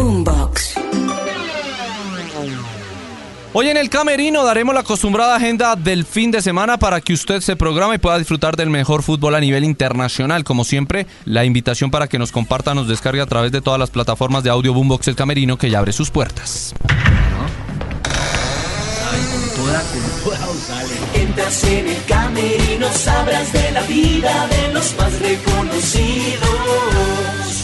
Boombox. Hoy en el Camerino daremos la acostumbrada agenda del fin de semana para que usted se programe y pueda disfrutar del mejor fútbol a nivel internacional. Como siempre, la invitación para que nos comparta, nos descargue a través de todas las plataformas de audio Boombox El Camerino que ya abre sus puertas. Entras en el camerino, sabrás de la vida de los más reconocidos.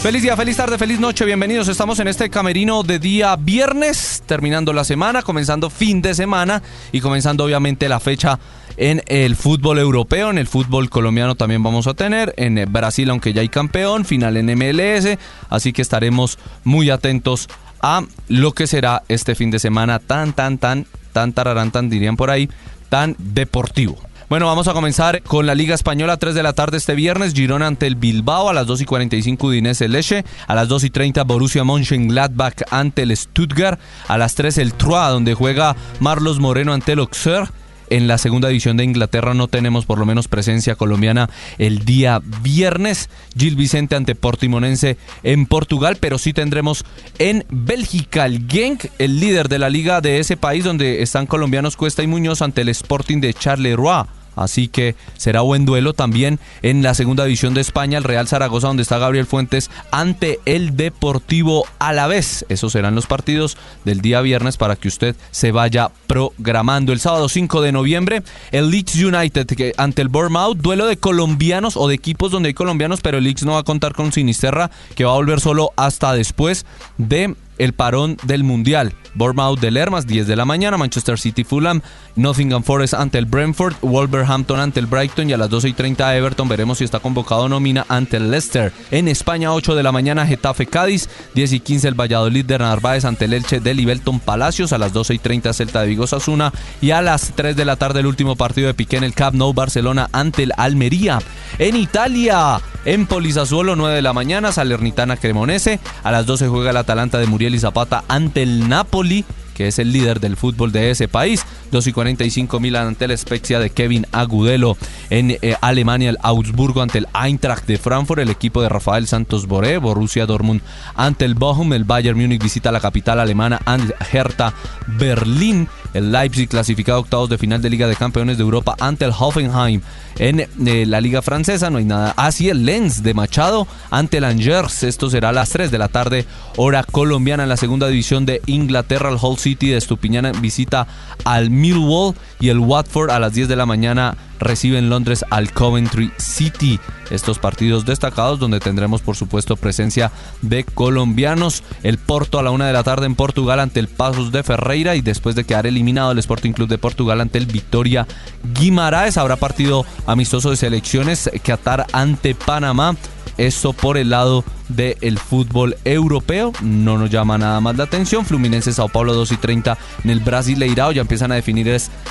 Feliz día, feliz tarde, feliz noche, bienvenidos. Estamos en este camerino de día viernes, terminando la semana, comenzando fin de semana y comenzando obviamente la fecha en el fútbol europeo, en el fútbol colombiano también vamos a tener, en Brasil aunque ya hay campeón, final en MLS, así que estaremos muy atentos a lo que será este fin de semana tan, tan, tan, tan tararán, tan dirían por ahí, tan deportivo. Bueno, vamos a comenzar con la Liga Española, 3 de la tarde este viernes, Girona ante el Bilbao, a las 2 y 45 Udinese Leche, a las 2 y 30 Borussia Mönchengladbach ante el Stuttgart, a las 3 el Troyes, donde juega Marlos Moreno ante el Auxerre, en la segunda división de Inglaterra no tenemos por lo menos presencia colombiana el día viernes. Gil Vicente ante Portimonense en Portugal, pero sí tendremos en Bélgica el Genk, el líder de la liga de ese país donde están colombianos Cuesta y Muñoz ante el Sporting de Charleroi. Así que será buen duelo también en la segunda división de España, el Real Zaragoza, donde está Gabriel Fuentes, ante el Deportivo Alavés. Esos serán los partidos del día viernes para que usted se vaya programando. El sábado 5 de noviembre, el Leeds United ante el Bournemouth, duelo de colombianos o de equipos donde hay colombianos, pero el Leeds no va a contar con Sinisterra, que va a volver solo hasta después de el parón del Mundial. Bournemouth de Lermas, 10 de la mañana, Manchester City Fulham, Nottingham Forest ante el Brentford, Wolverhampton ante el Brighton y a las 12 y 30 Everton veremos si está convocado nómina ante el Leicester. En España, 8 de la mañana, Getafe Cádiz, 10 y 15 el Valladolid de Narváez ante el Elche de Libelton Palacios, a las 12 y 30 Celta de Vigo Sasuna y a las 3 de la tarde el último partido de Piqué en el Camp Nou Barcelona ante el Almería. En Italia, en Polizazuolo, 9 de la mañana, Salernitana Cremonese, a las 12 juega el Atalanta de Muriel y Zapata ante el Napoli que es el líder del fútbol de ese país. 2 y 45 Milan ante la Spezia de Kevin Agudelo. En eh, Alemania, el Augsburgo ante el Eintracht de Frankfurt, el equipo de Rafael Santos Boré. Borussia Dortmund ante el Bochum. El Bayern Múnich visita la capital alemana ante Hertha Berlín. El Leipzig clasificado octavos de final de Liga de Campeones de Europa ante el Hoffenheim. En eh, la Liga Francesa no hay nada. Así el Lens de Machado ante el Angers. Esto será a las 3 de la tarde, hora colombiana en la segunda división de Inglaterra. El Hull City de Estupiñana visita al Millwall y el Watford a las 10 de la mañana recibe en Londres al Coventry City. Estos partidos destacados donde tendremos por supuesto presencia de colombianos. El Porto a la una de la tarde en Portugal ante el Pasos de Ferreira y después de quedar eliminado el Sporting Club de Portugal ante el Victoria Guimaraes habrá partido amistoso de selecciones Qatar ante Panamá. Esto por el lado del fútbol europeo. No nos llama nada más la atención. Fluminense Sao Paulo 2 y 30 en el Brasileirao. Ya empiezan a definir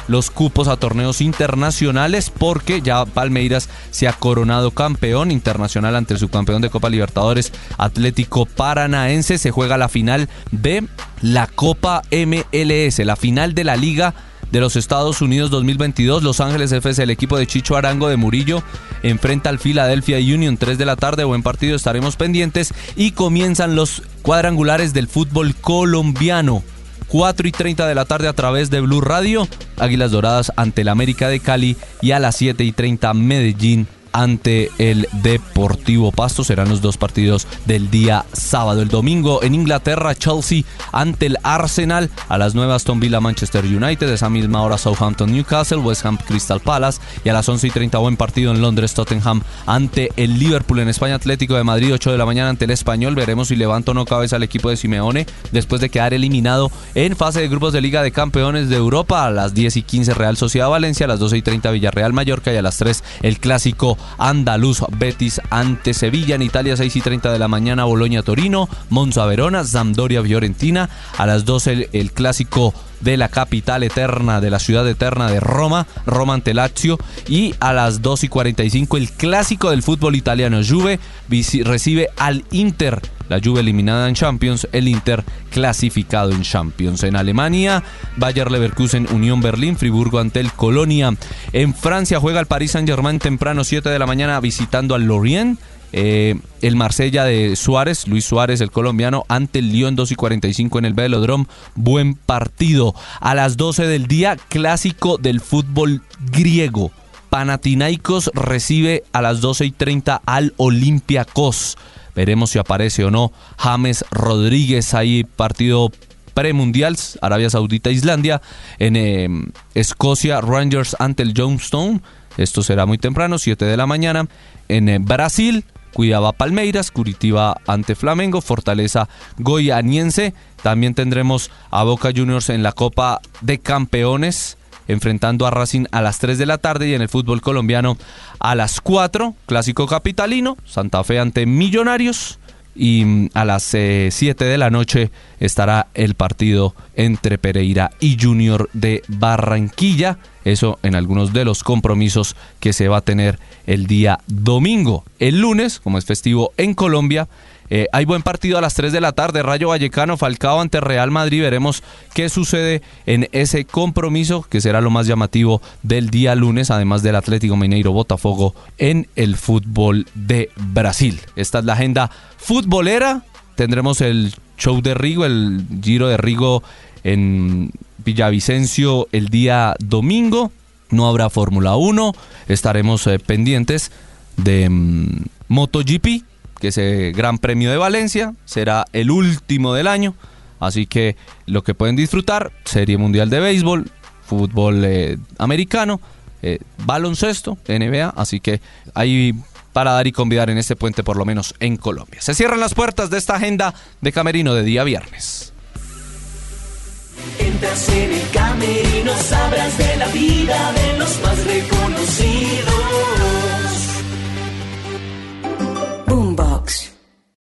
los cupos a torneos internacionales porque ya Palmeiras se ha coronado campeón internacional ante su campeón de Copa Libertadores Atlético Paranaense. Se juega la final de la Copa MLS, la final de la Liga de los Estados Unidos 2022. Los Ángeles FC, el equipo de Chicho Arango de Murillo, enfrenta al Philadelphia Union 3 de la tarde. Buen partido, estaremos pendientes. Y comienzan los cuadrangulares del fútbol colombiano. 4 y 30 de la tarde a través de Blue Radio. Águilas Doradas ante el América de Cali. Y a las 7 y 30 Medellín ante el Deportivo Pasto. Serán los dos partidos del día sábado. El domingo en Inglaterra, Chelsea ante el Arsenal. A las 9 Aston Villa, Manchester United. Esa misma hora Southampton, Newcastle, West Ham, Crystal Palace. Y a las 11 y 30 buen partido en Londres, Tottenham ante el Liverpool. En España, Atlético de Madrid, 8 de la mañana ante el Español. Veremos si levanta o no cabeza al equipo de Simeone después de quedar eliminado en fase de grupos de Liga de Campeones de Europa. A las 10 y 15 Real Sociedad Valencia, a las 12 y 30 Villarreal Mallorca y a las 3 el clásico andaluz Betis ante Sevilla. En Italia 6 y 30 de la mañana Boloña Torino, Monza Verona, Sampdoria Fiorentina. A las 12 el, el clásico de la capital eterna, de la ciudad eterna de Roma, Roma ante Lazio. Y a las 2 y 45 el clásico del fútbol italiano, Juve recibe al Inter. La Juve eliminada en Champions, el Inter clasificado en Champions. En Alemania, Bayer Leverkusen, Unión Berlín, Friburgo ante el Colonia. En Francia juega el Paris Saint-Germain temprano 7 de la mañana visitando al Lorient. Eh, el Marsella de Suárez, Luis Suárez, el colombiano, ante el Lyon 2 y 45 en el Velodrome. Buen partido. A las 12 del día, clásico del fútbol griego. Panathinaikos recibe a las 12 y 30 al Olympiacos. Veremos si aparece o no James Rodríguez ahí, partido premundial, Arabia Saudita, Islandia. En eh, Escocia, Rangers ante el Jonestown. Esto será muy temprano, 7 de la mañana. En eh, Brasil, Cuidaba Palmeiras, Curitiba ante Flamengo, Fortaleza Goianiense. También tendremos a Boca Juniors en la Copa de Campeones enfrentando a Racing a las 3 de la tarde y en el fútbol colombiano a las 4, clásico capitalino, Santa Fe ante Millonarios y mm, a las eh, 7 de la noche estará el partido entre Pereira y Junior de Barranquilla. Eso en algunos de los compromisos que se va a tener el día domingo. El lunes, como es festivo en Colombia, eh, hay buen partido a las 3 de la tarde, Rayo Vallecano, Falcao ante Real Madrid. Veremos qué sucede en ese compromiso, que será lo más llamativo del día lunes, además del Atlético Mineiro Botafogo en el fútbol de Brasil. Esta es la agenda futbolera. Tendremos el show de Rigo, el giro de Rigo en Villavicencio el día domingo. No habrá Fórmula 1. Estaremos eh, pendientes de mm, MotoGP que ese Gran Premio de Valencia será el último del año. Así que lo que pueden disfrutar, Serie Mundial de Béisbol, fútbol eh, americano, eh, baloncesto, NBA. Así que ahí para dar y convidar en este puente, por lo menos en Colombia. Se cierran las puertas de esta agenda de Camerino de día viernes. Entras en el camerino, sabrás de la vida de los más reconocidos.